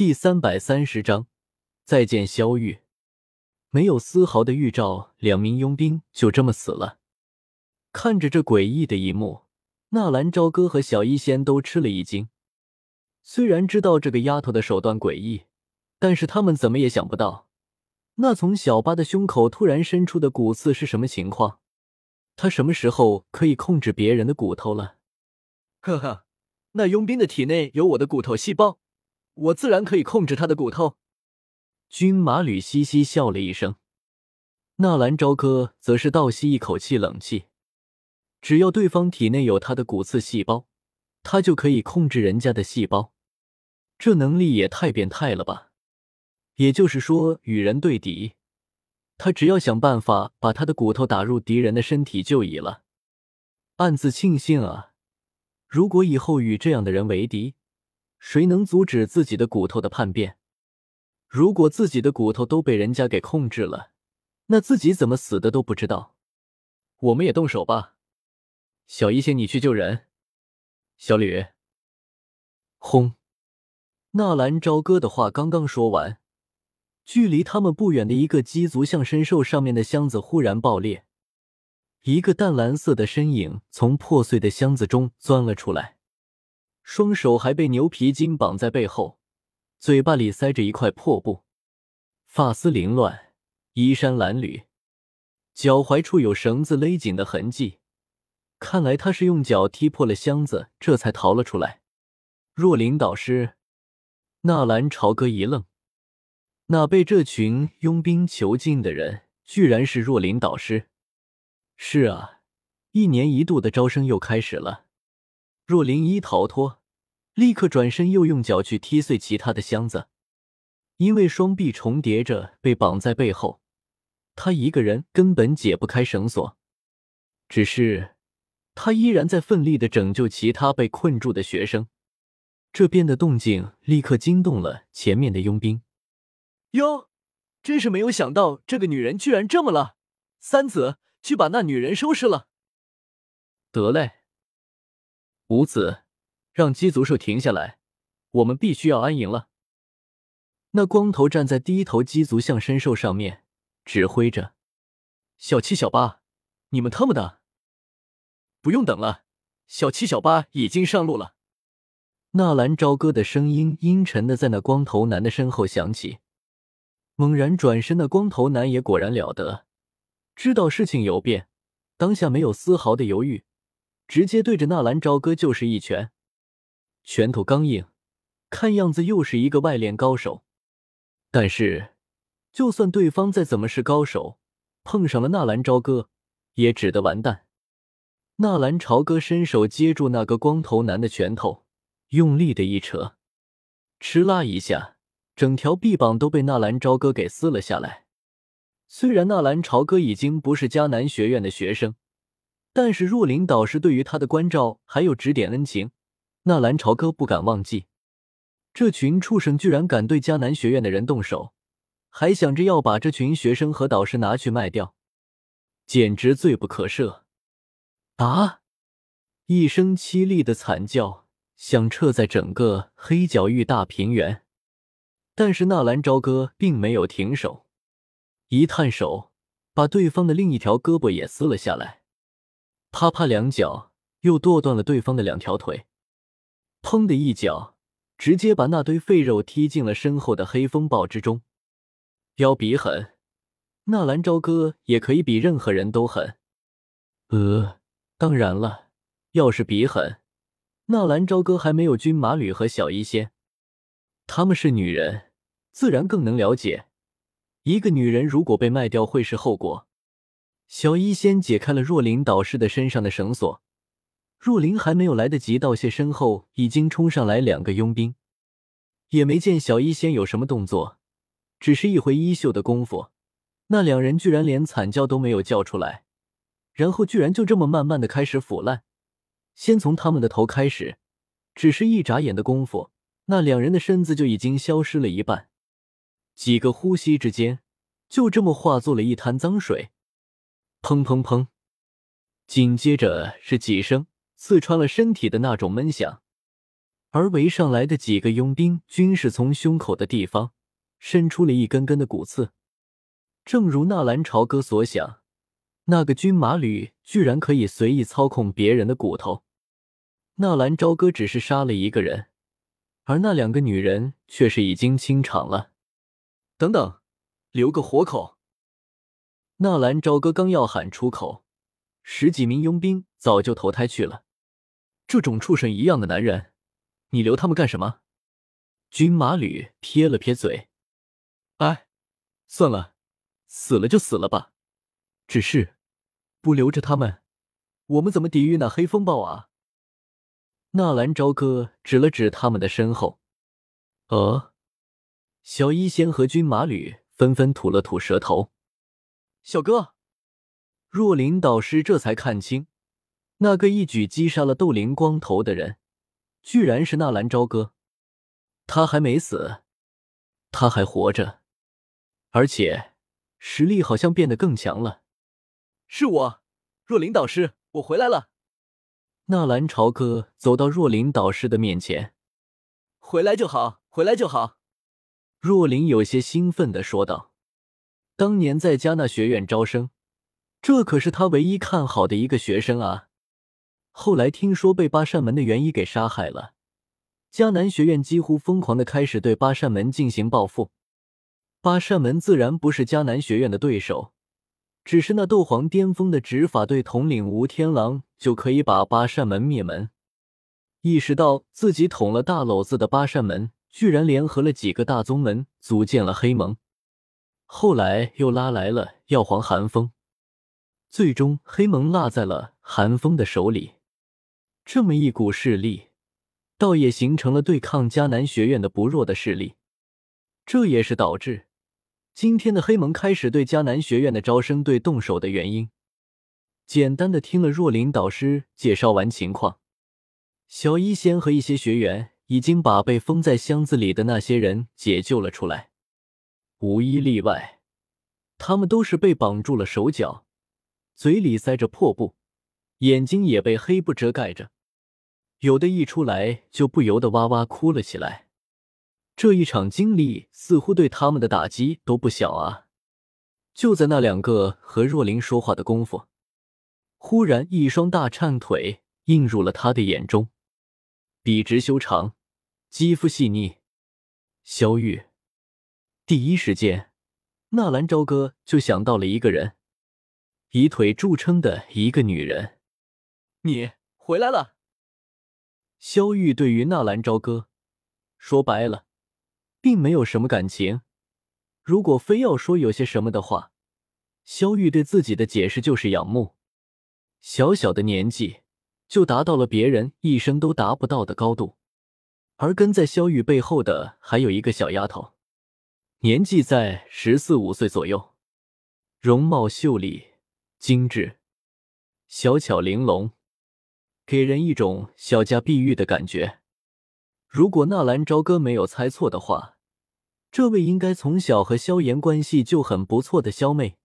第三百三十章，再见萧玉。没有丝毫的预兆，两名佣兵就这么死了。看着这诡异的一幕，纳兰朝歌和小医仙都吃了一惊。虽然知道这个丫头的手段诡异，但是他们怎么也想不到，那从小八的胸口突然伸出的骨刺是什么情况。他什么时候可以控制别人的骨头了？呵呵，那佣兵的体内有我的骨头细胞。我自然可以控制他的骨头。军马吕嘻嘻笑了一声，纳兰朝歌则是倒吸一口气冷气。只要对方体内有他的骨刺细胞，他就可以控制人家的细胞。这能力也太变态了吧！也就是说，与人对敌，他只要想办法把他的骨头打入敌人的身体就已了。暗自庆幸啊，如果以后与这样的人为敌。谁能阻止自己的骨头的叛变？如果自己的骨头都被人家给控制了，那自己怎么死的都不知道。我们也动手吧，小医仙，你去救人。小吕，轰！纳兰朝歌的话刚刚说完，距离他们不远的一个鸡足象身兽上面的箱子忽然爆裂，一个淡蓝色的身影从破碎的箱子中钻了出来。双手还被牛皮筋绑在背后，嘴巴里塞着一块破布，发丝凌乱，衣衫褴褛，脚踝处有绳子勒紧的痕迹。看来他是用脚踢破了箱子，这才逃了出来。若琳导师，纳兰朝歌一愣，那被这群佣兵囚禁的人，居然是若琳导师。是啊，一年一度的招生又开始了。若林一逃脱。立刻转身，又用脚去踢碎其他的箱子，因为双臂重叠着被绑在背后，他一个人根本解不开绳索。只是他依然在奋力的拯救其他被困住的学生。这边的动静立刻惊动了前面的佣兵。哟，真是没有想到，这个女人居然这么了！三子，去把那女人收拾了。得嘞，五子。让鸡足兽停下来，我们必须要安营了。那光头站在第一头鸡足象身兽上面，指挥着：“小七、小八，你们他妈的不用等了，小七、小八已经上路了。”纳兰朝歌的声音阴沉的在那光头男的身后响起。猛然转身的光头男也果然了得，知道事情有变，当下没有丝毫的犹豫，直接对着纳兰朝歌就是一拳。拳头刚硬，看样子又是一个外练高手。但是，就算对方再怎么是高手，碰上了纳兰朝歌，也只得完蛋。纳兰朝歌伸手接住那个光头男的拳头，用力的一扯，哧啦一下，整条臂膀都被纳兰朝歌给撕了下来。虽然纳兰朝歌已经不是迦南学院的学生，但是若琳导师对于他的关照还有指点恩情。纳兰朝歌不敢忘记，这群畜生居然敢对迦南学院的人动手，还想着要把这群学生和导师拿去卖掉，简直罪不可赦！啊！一声凄厉的惨叫响彻在整个黑角域大平原，但是纳兰朝歌并没有停手，一探手把对方的另一条胳膊也撕了下来，啪啪两脚又剁断了对方的两条腿。砰的一脚，直接把那堆废肉踢进了身后的黑风暴之中。要比狠，纳兰朝歌也可以比任何人都狠。呃，当然了，要是比狠，纳兰朝歌还没有军马吕和小医仙。他们是女人，自然更能了解一个女人如果被卖掉会是后果。小医仙解开了若琳导师的身上的绳索。若琳还没有来得及道谢，身后已经冲上来两个佣兵，也没见小医仙有什么动作，只是一回衣袖的功夫，那两人居然连惨叫都没有叫出来，然后居然就这么慢慢的开始腐烂。先从他们的头开始，只是一眨眼的功夫，那两人的身子就已经消失了一半，几个呼吸之间，就这么化作了一滩脏水。砰砰砰，紧接着是几声。刺穿了身体的那种闷响，而围上来的几个佣兵均是从胸口的地方伸出了一根根的骨刺。正如纳兰朝歌所想，那个军马吕居然可以随意操控别人的骨头。纳兰朝歌只是杀了一个人，而那两个女人却是已经清场了。等等，留个活口！纳兰朝歌刚要喊出口，十几名佣兵早就投胎去了。这种畜生一样的男人，你留他们干什么？军马吕撇了撇嘴，哎，算了。死了就死了吧，只是不留着他们，我们怎么抵御那黑风暴啊？纳兰朝歌指了指他们的身后。呃，小医仙和军马吕纷纷吐了吐舌头。小哥，若琳导师这才看清，那个一举击杀了斗灵光头的人，居然是纳兰朝歌。他还没死，他还活着，而且。实力好像变得更强了。是我，若琳导师，我回来了。纳兰朝歌走到若琳导师的面前，回来就好，回来就好。若琳有些兴奋的说道：“当年在迦纳学院招生，这可是他唯一看好的一个学生啊。后来听说被八扇门的元一给杀害了，迦南学院几乎疯狂的开始对八扇门进行报复。”八扇门自然不是迦南学院的对手，只是那斗皇巅峰的执法队统领吴天狼就可以把八扇门灭门。意识到自己捅了大篓子的八扇门，居然联合了几个大宗门组建了黑盟，后来又拉来了药皇寒风，最终黑盟落在了寒风的手里。这么一股势力，倒也形成了对抗迦南学院的不弱的势力。这也是导致。今天的黑盟开始对迦南学院的招生队动手的原因。简单的听了若琳导师介绍完情况，小医仙和一些学员已经把被封在箱子里的那些人解救了出来，无一例外，他们都是被绑住了手脚，嘴里塞着破布，眼睛也被黑布遮盖着，有的一出来就不由得哇哇哭了起来。这一场经历似乎对他们的打击都不小啊！就在那两个和若琳说话的功夫，忽然一双大颤腿映入了他的眼中，笔直修长，肌肤细腻。萧玉，第一时间，纳兰朝歌就想到了一个人，以腿著称的一个女人。你回来了。萧玉对于纳兰朝歌，说白了。并没有什么感情。如果非要说有些什么的话，萧玉对自己的解释就是仰慕。小小的年纪就达到了别人一生都达不到的高度，而跟在萧玉背后的还有一个小丫头，年纪在十四五岁左右，容貌秀丽精致，小巧玲珑，给人一种小家碧玉的感觉。如果纳兰朝歌没有猜错的话，这位应该从小和萧炎关系就很不错的萧妹，